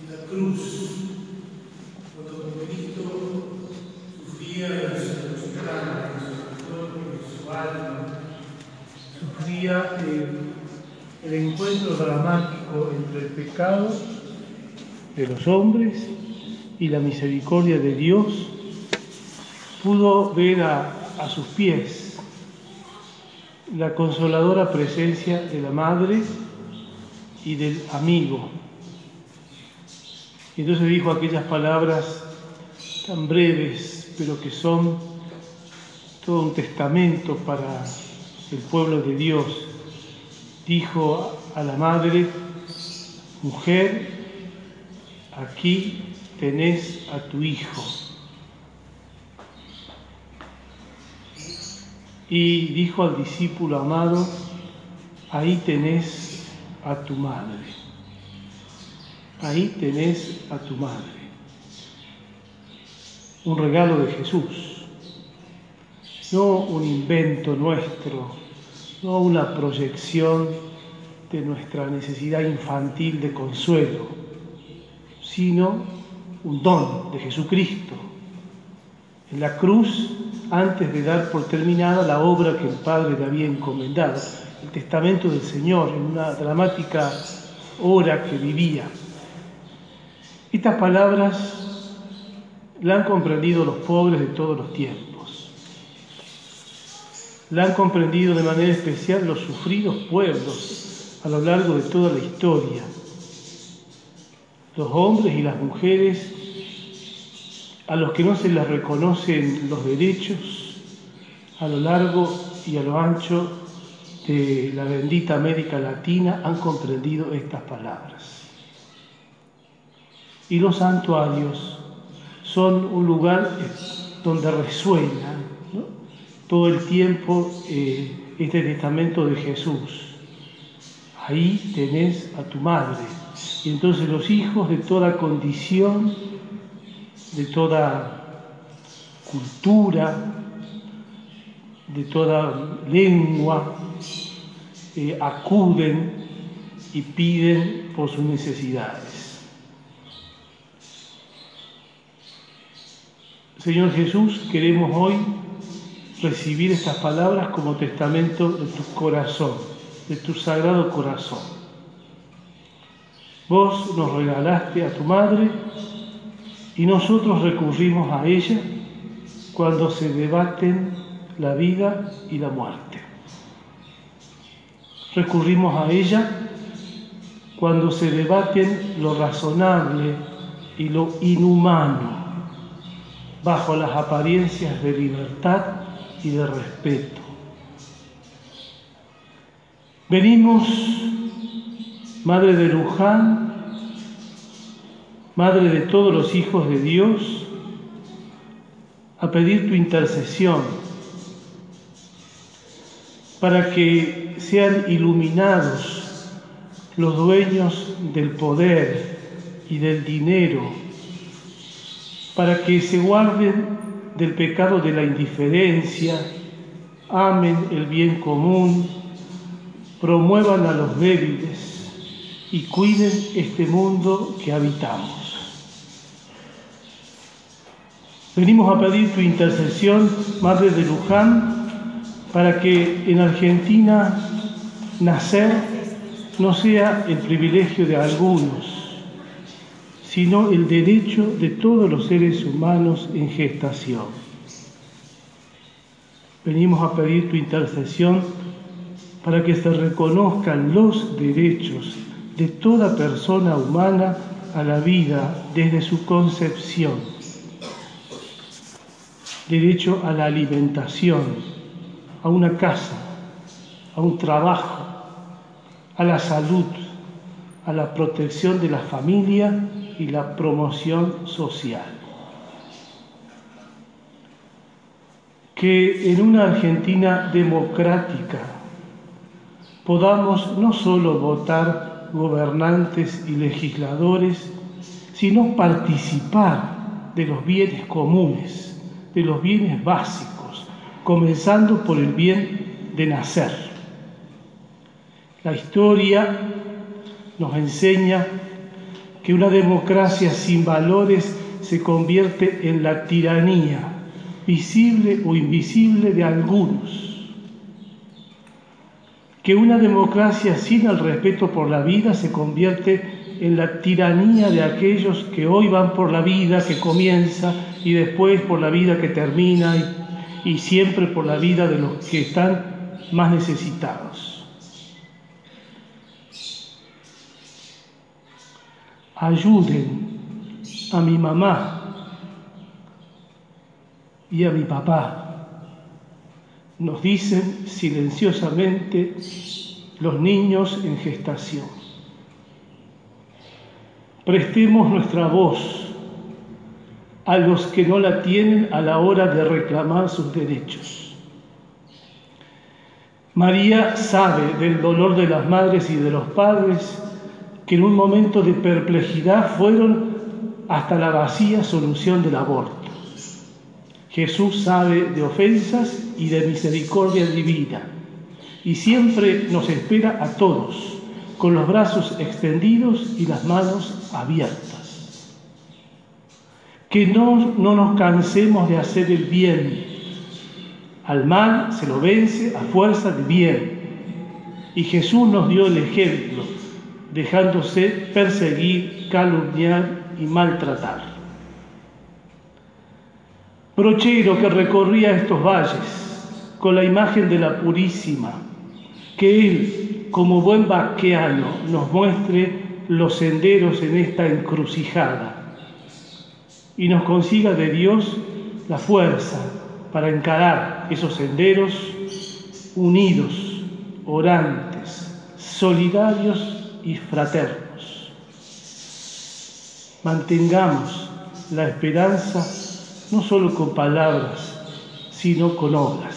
en la cruz, cuando Cristo sufría cuerpo, en su alma, sufría el, el encuentro dramático entre el pecado de los hombres y la misericordia de Dios, pudo ver a, a sus pies la consoladora presencia de la madre y del amigo. Y entonces dijo aquellas palabras tan breves, pero que son todo un testamento para el pueblo de Dios. Dijo a la madre, mujer, aquí tenés a tu hijo. Y dijo al discípulo amado, ahí tenés a tu madre. Ahí tenés a tu madre. Un regalo de Jesús, no un invento nuestro, no una proyección de nuestra necesidad infantil de consuelo, sino un don de Jesucristo. En la cruz antes de dar por terminada la obra que el Padre le había encomendado, el testamento del Señor, en una dramática hora que vivía. Estas palabras la han comprendido los pobres de todos los tiempos. La han comprendido de manera especial los sufridos pueblos a lo largo de toda la historia. Los hombres y las mujeres a los que no se les reconocen los derechos a lo largo y a lo ancho de la bendita América Latina han comprendido estas palabras. Y los santuarios son un lugar donde resuena todo el tiempo eh, este testamento de Jesús. Ahí tenés a tu madre. Y entonces los hijos de toda condición de toda cultura, de toda lengua, eh, acuden y piden por sus necesidades. Señor Jesús, queremos hoy recibir estas palabras como testamento de tu corazón, de tu sagrado corazón. Vos nos regalaste a tu madre y nosotros recurrimos a ella cuando se debaten la vida y la muerte. Recurrimos a ella cuando se debaten lo razonable y lo inhumano bajo las apariencias de libertad y de respeto. Venimos, Madre de Luján, Madre de todos los hijos de Dios, a pedir tu intercesión para que sean iluminados los dueños del poder y del dinero, para que se guarden del pecado de la indiferencia, amen el bien común, promuevan a los débiles y cuiden este mundo que habitamos. Venimos a pedir tu intercesión, Madre de Luján, para que en Argentina nacer no sea el privilegio de algunos, sino el derecho de todos los seres humanos en gestación. Venimos a pedir tu intercesión para que se reconozcan los derechos de toda persona humana a la vida desde su concepción derecho a la alimentación, a una casa, a un trabajo, a la salud, a la protección de la familia y la promoción social. Que en una Argentina democrática podamos no solo votar gobernantes y legisladores, sino participar de los bienes comunes de los bienes básicos, comenzando por el bien de nacer. La historia nos enseña que una democracia sin valores se convierte en la tiranía, visible o invisible, de algunos. Que una democracia sin el respeto por la vida se convierte en la tiranía de aquellos que hoy van por la vida que comienza y después por la vida que termina y, y siempre por la vida de los que están más necesitados. Ayuden a mi mamá y a mi papá, nos dicen silenciosamente los niños en gestación. Prestemos nuestra voz a los que no la tienen a la hora de reclamar sus derechos. María sabe del dolor de las madres y de los padres que en un momento de perplejidad fueron hasta la vacía solución del aborto. Jesús sabe de ofensas y de misericordia divina y siempre nos espera a todos con los brazos extendidos y las manos abiertas. Que no, no nos cansemos de hacer el bien. Al mal se lo vence a fuerza de bien. Y Jesús nos dio el ejemplo dejándose perseguir, calumniar y maltratar. Brochero que recorría estos valles con la imagen de la Purísima, que él, como buen vaqueano, nos muestre los senderos en esta encrucijada y nos consiga de Dios la fuerza para encarar esos senderos unidos, orantes, solidarios y fraternos. Mantengamos la esperanza no solo con palabras, sino con obras.